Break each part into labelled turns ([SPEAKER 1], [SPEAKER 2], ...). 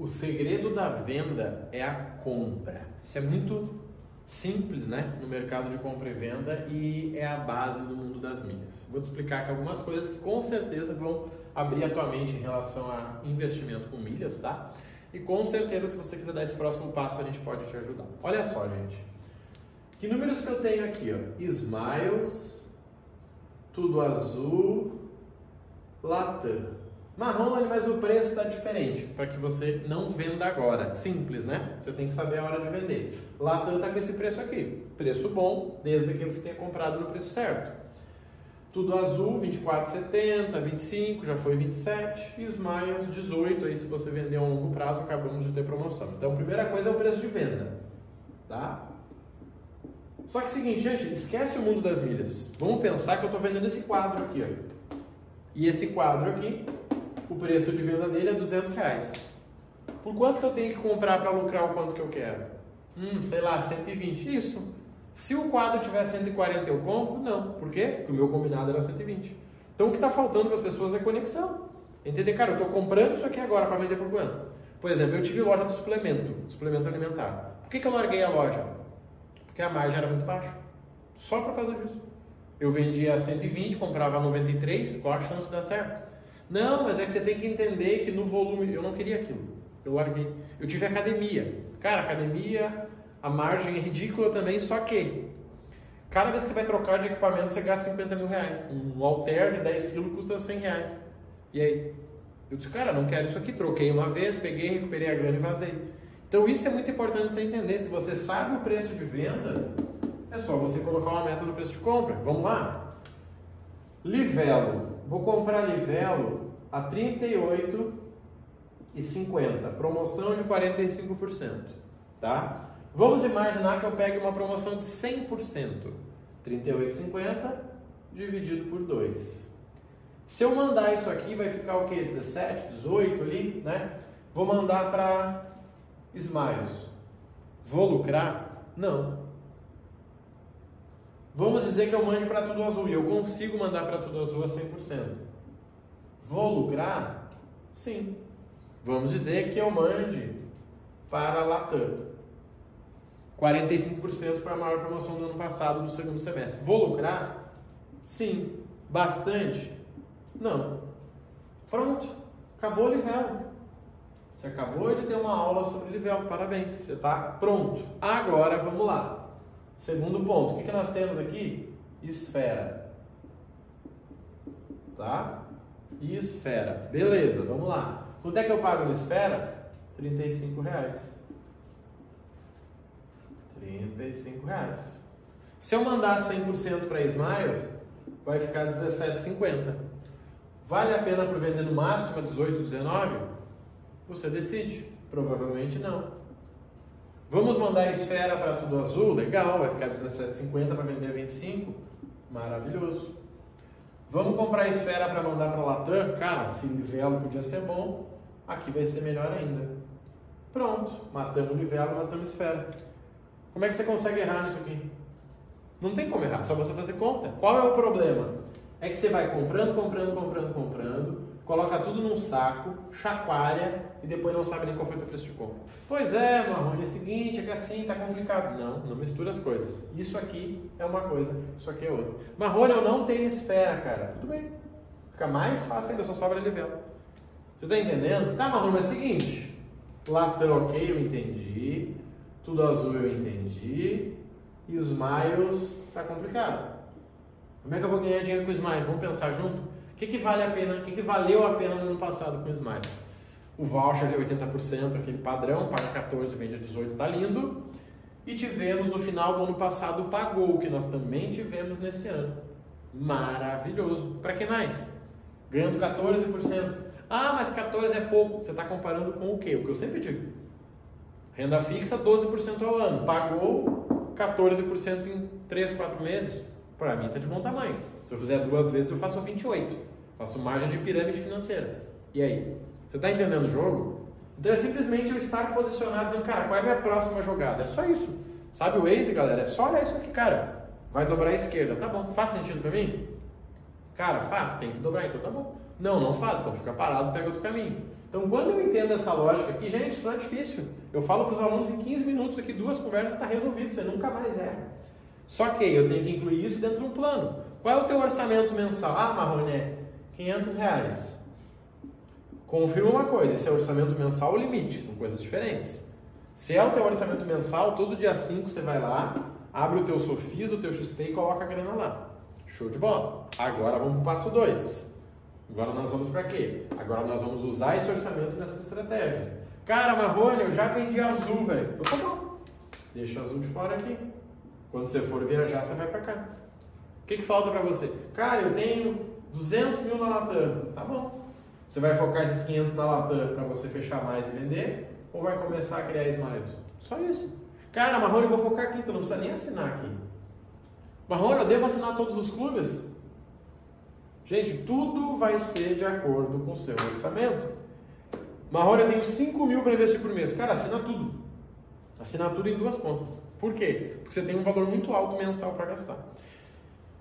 [SPEAKER 1] O segredo da venda é a compra. Isso é muito simples, né, no mercado de compra e venda e é a base do mundo das milhas. Vou te explicar aqui algumas coisas que com certeza vão abrir a tua mente em relação a investimento com milhas, tá? E com certeza, se você quiser dar esse próximo passo, a gente pode te ajudar. Olha só, gente. Que números que eu tenho aqui, ó? Smiles, tudo azul, Latam. Marrom, mas o preço está diferente, para que você não venda agora. Simples, né? Você tem que saber a hora de vender. Latam está com esse preço aqui. Preço bom, desde que você tenha comprado no preço certo. Tudo azul, 24,70, 25, já foi 27. E Smiles, 18, aí se você vender a longo prazo, acabamos de ter promoção. Então, a primeira coisa é o preço de venda, tá? Só que é o seguinte, gente, esquece o mundo das milhas. Vamos pensar que eu estou vendendo esse quadro aqui, ó. E esse quadro aqui, o preço de venda dele é 200 reais. Por quanto que eu tenho que comprar para lucrar o quanto que eu quero? Hum, sei lá, 120. Isso. Se o quadro tiver 140 eu compro? Não. Por quê? Porque o meu combinado era 120. Então o que está faltando para as pessoas é conexão. Entender, cara, eu estou comprando isso aqui agora para vender por quanto? Por exemplo, eu tive loja de suplemento, suplemento alimentar. Por que, que eu larguei a loja? Porque a margem era muito baixa. Só por causa disso. Eu vendia 120, comprava 93, qual a chance de dar certo? Não, mas é que você tem que entender que no volume, eu não queria aquilo. Eu larguei. Eu tive academia. Cara, academia, a margem é ridícula também, só que cada vez que você vai trocar de equipamento, você gasta 50 mil reais. Um alter de 10 quilos custa 100 reais. E aí? Eu disse, cara, não quero isso aqui. Troquei uma vez, peguei, recuperei a grana e vazei. Então isso é muito importante você entender. Se você sabe o preço de venda, é só você colocar uma meta no preço de compra. Vamos lá? Livelo. Vou comprar livelo a R$ 38,50. Promoção de 45%. Tá? Vamos imaginar que eu pegue uma promoção de 100%. 38,50 dividido por 2. Se eu mandar isso aqui, vai ficar o quê? 17, 18 ali, né? Vou mandar para Smiles. Vou lucrar? Não. Vamos dizer que eu mande para tudo azul e eu consigo mandar para tudo azul a 100%. Vou lucrar? Sim. Vamos dizer que eu mande para a Latam. 45% foi a maior promoção do ano passado, do segundo semestre. Vou lucrar? Sim. Bastante? Não. Pronto. Acabou o livelo. Você acabou de ter uma aula sobre livelo. Parabéns. Você está pronto. Agora vamos lá. Segundo ponto. O que, que nós temos aqui? Esfera. Tá? Esfera. Beleza, vamos lá. Quanto é que eu pago na esfera? 35 reais. 35 reais. Se eu mandar 100% para Smiles, vai ficar 17,50. Vale a pena para vender no máximo a 18, 19? Você decide. Provavelmente não. Vamos mandar a esfera para tudo azul? Legal, vai ficar 17,50 para vender a 25? Maravilhoso. Vamos comprar esfera para mandar para Latam? Cara, se livelo podia ser bom, aqui vai ser melhor ainda. Pronto, matamos livelo, matamos esfera. Como é que você consegue errar nisso aqui? Não tem como errar, só você fazer conta. Qual é o problema? É que você vai comprando, comprando, comprando, comprando, coloca tudo num saco, chacoalha e depois não sabe nem qual foi o teu preço de compra. Pois é, Marrone, é o seguinte, é que assim, tá complicado. Não, não mistura as coisas. Isso aqui é uma coisa, isso aqui é outra. Marrone, eu não tenho esfera, cara. Tudo bem. Fica mais fácil ainda, só sobra livelo. Você tá entendendo? Tá, Marrone, mas é o seguinte. Latão, ok, eu entendi. Tudo azul eu entendi. Smiles tá complicado. Como é que eu vou ganhar dinheiro com Smiles? Vamos pensar junto? O que, que vale a pena? O que, que valeu a pena no ano passado com Smiles? O voucher de 80%, aquele padrão, paga 14, vende a 18, tá lindo. E tivemos no final do ano passado o Pagou, que nós também tivemos nesse ano. Maravilhoso. Para que mais? Ganhando 14%. Ah, mas 14 é pouco. Você está comparando com o quê? O que eu sempre digo. Renda fixa, 12% ao ano. Pagou 14% em 3, 4 meses. Para mim está de bom tamanho. Se eu fizer duas vezes, eu faço 28. Faço margem de pirâmide financeira. E aí? Você está entendendo o jogo? Então é simplesmente eu estar posicionado dizendo, cara, qual é a minha próxima jogada? É só isso. Sabe o Waze, galera? É só olhar isso aqui, cara. Vai dobrar a esquerda. Tá bom. Faz sentido para mim? Cara, faz. Tem que dobrar, então tá bom. Não, não faz. Então fica parado, pega outro caminho. Então, quando eu entendo essa lógica aqui, gente, isso não é difícil. Eu falo para os alunos em 15 minutos aqui, duas conversas, está resolvido, você nunca mais erra. Só que eu tenho que incluir isso dentro de um plano. Qual é o teu orçamento mensal? Ah, Marrone, é 500 reais. Confirma uma coisa, esse é orçamento mensal ou limite, são coisas diferentes. Se é o teu orçamento mensal, todo dia 5 você vai lá, abre o teu Sofis, o teu XP e coloca a grana lá. Show de bola. Agora vamos para o passo 2. Agora nós vamos para quê? Agora nós vamos usar esse orçamento nessas estratégias. Cara, Marrone, eu já vendi azul, velho. Então tá bom. Deixa o azul de fora aqui. Quando você for viajar, você vai para cá. O que, que falta para você? Cara, eu tenho 200 mil na Latam. Tá bom. Você vai focar esses 500 na Latam para você fechar mais e vender? Ou vai começar a criar smiles? Só isso. Cara, Marrone, eu vou focar aqui, então não precisa nem assinar aqui. Marrone, eu devo assinar todos os clubes? Gente, tudo vai ser de acordo com o seu orçamento. Marrone, eu tenho 5 mil para investir por mês. Cara, assina tudo. Assina tudo em duas pontas. Por quê? Porque você tem um valor muito alto mensal para gastar.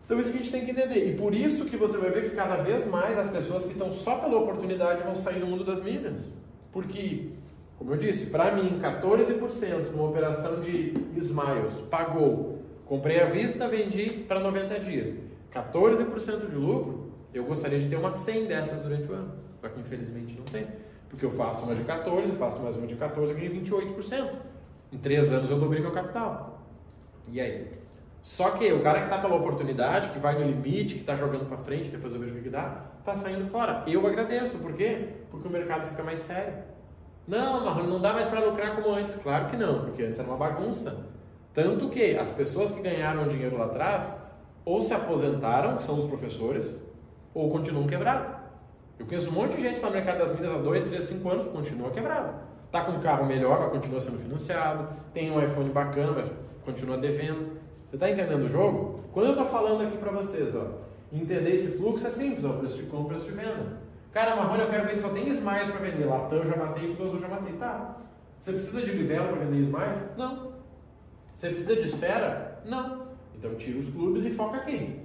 [SPEAKER 1] Então isso que a gente tem que entender. E por isso que você vai ver que cada vez mais as pessoas que estão só pela oportunidade vão sair do mundo das milhas. Porque, como eu disse, para mim, 14% numa operação de Smiles pagou. Comprei à vista, vendi para 90 dias. 14% de lucro, eu gostaria de ter umas 100 dessas durante o ano, só que infelizmente não tem. Porque eu faço uma de 14, faço mais uma de 14 e ganho 28%. Em 3 anos eu dobrei meu capital. E aí? Só que o cara que está pela oportunidade, que vai no limite, que está jogando para frente, depois eu vejo o que dá, está saindo fora. Eu agradeço, por quê? Porque o mercado fica mais sério. Não, Marrone, não dá mais para lucrar como antes. Claro que não, porque antes era uma bagunça. Tanto que as pessoas que ganharam dinheiro lá atrás, ou se aposentaram, que são os professores, ou continuam quebrados. Eu conheço um monte de gente no mercado das milhas há 2, 3, 5 anos, continua quebrado. Está com um carro melhor, mas continua sendo financiado. Tem um iPhone bacana, mas continua devendo. Você está entendendo o jogo? Quando eu estou falando aqui para vocês, ó, entender esse fluxo é simples, ó, preço de compra, preço de venda. Cara, Marrone, eu quero vender, só tem Smiles para vender. Latam eu já matei, tudo eu já matei. Tá. Você precisa de livela para vender Smile? Não. Você precisa de esfera? Não. Então tira os clubes e foca aqui.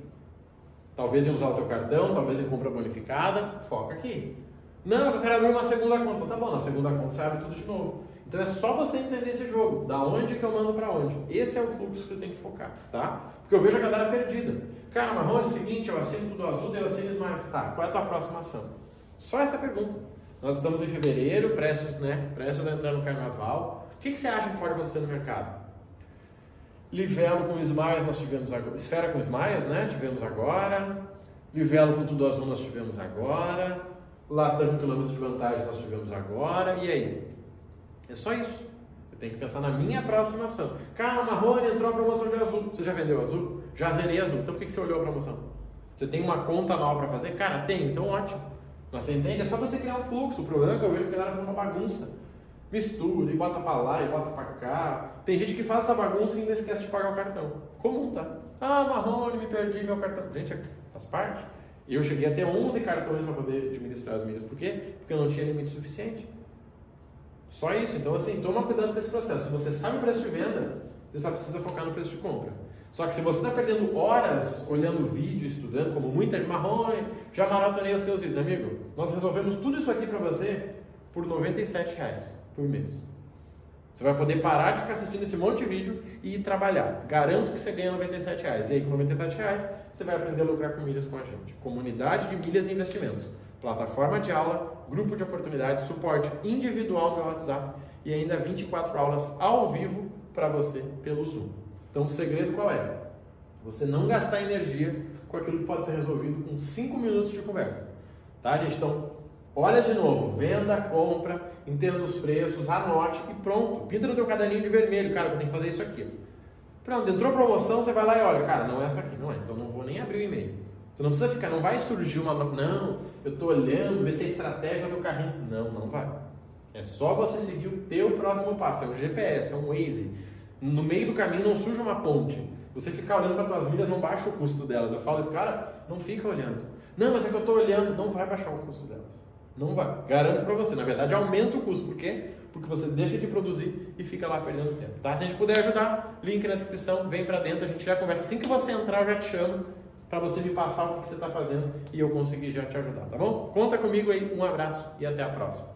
[SPEAKER 1] Talvez em usar o teu cartão, talvez em compra bonificada, foca aqui. Não, eu quero abrir uma segunda conta. Tá bom, na segunda conta você abre tudo de novo. Então é só você entender esse jogo. Da onde que eu mando para onde. Esse é o fluxo que eu tenho que focar, tá? Porque eu vejo a galera perdida. Cara, Marrone, seguinte, eu assino tudo azul, daí eu assino Smart. Tá, qual é a tua próxima ação? Só essa pergunta. Nós estamos em fevereiro, prestes, né? Prestes a entrar no carnaval. O que, que você acha que pode acontecer no mercado? Livelo com Smiles nós tivemos agora. Esfera com Smiles, né? Tivemos agora. Livelo com tudo azul nós tivemos agora. Latam quilômetros de vantagem nós tivemos agora. E aí? É só isso. Eu tenho que pensar na minha próxima ação. Cara, Marrone entrou a promoção de azul. Você já vendeu azul? Já zerei azul. Então por que você olhou a promoção? Você tem uma conta nova para fazer? Cara, tem, então ótimo. Mas você entende? É só você criar um fluxo. O problema é que eu vejo que a galera faz uma bagunça mistura e bota para lá e bota para cá. Tem gente que faz essa bagunça e ainda esquece de pagar o cartão. Comum, tá? Ah, Marrone, me perdi meu cartão. Gente, é, faz parte. Eu cheguei a ter 11 cartões para poder administrar as milhas. Por quê? Porque eu não tinha limite suficiente. Só isso. Então, assim, toma cuidado com esse processo. Se você sabe o preço de venda, você só precisa focar no preço de compra. Só que se você está perdendo horas olhando vídeo, estudando, como muita Marrone, já maratonei os seus vídeos, amigo. Nós resolvemos tudo isso aqui para você por 97 reais por mês. Você vai poder parar de ficar assistindo esse monte de vídeo e ir trabalhar. Garanto que você ganha 97 reais. E aí, com 97 reais, você vai aprender a lucrar com milhas com a gente. Comunidade de milhas e investimentos. Plataforma de aula, grupo de oportunidades, suporte individual no meu WhatsApp e ainda 24 aulas ao vivo para você pelo Zoom. Então, o segredo qual é? Você não gastar energia com aquilo que pode ser resolvido com 5 minutos de conversa. Tá, gente? Então, olha de novo. Venda, compra entenda os preços, anote e pronto. Pinta no teu caderninho de vermelho, cara, eu tenho que fazer isso aqui. Pronto, entrou promoção, você vai lá e olha, cara, não é essa aqui, não é, então não vou nem abrir o e-mail. Você não precisa ficar, não vai surgir uma, não, eu estou olhando, ver se a estratégia do carrinho. Não, não vai. É só você seguir o teu próximo passo, é um GPS, é um Waze. No meio do caminho não surge uma ponte. Você ficar olhando para tuas milhas não baixa o custo delas. Eu falo isso, cara, não fica olhando. Não, mas é que eu estou olhando, não vai baixar o custo delas. Não vai. Garanto para você. Na verdade, aumenta o custo. Por quê? Porque você deixa de produzir e fica lá perdendo tempo. Tá? Se a gente puder ajudar, link na descrição, vem para dentro, a gente já conversa. Assim que você entrar, eu já te chamo para você me passar o que você está fazendo e eu conseguir já te ajudar, tá bom? Conta comigo aí, um abraço e até a próxima.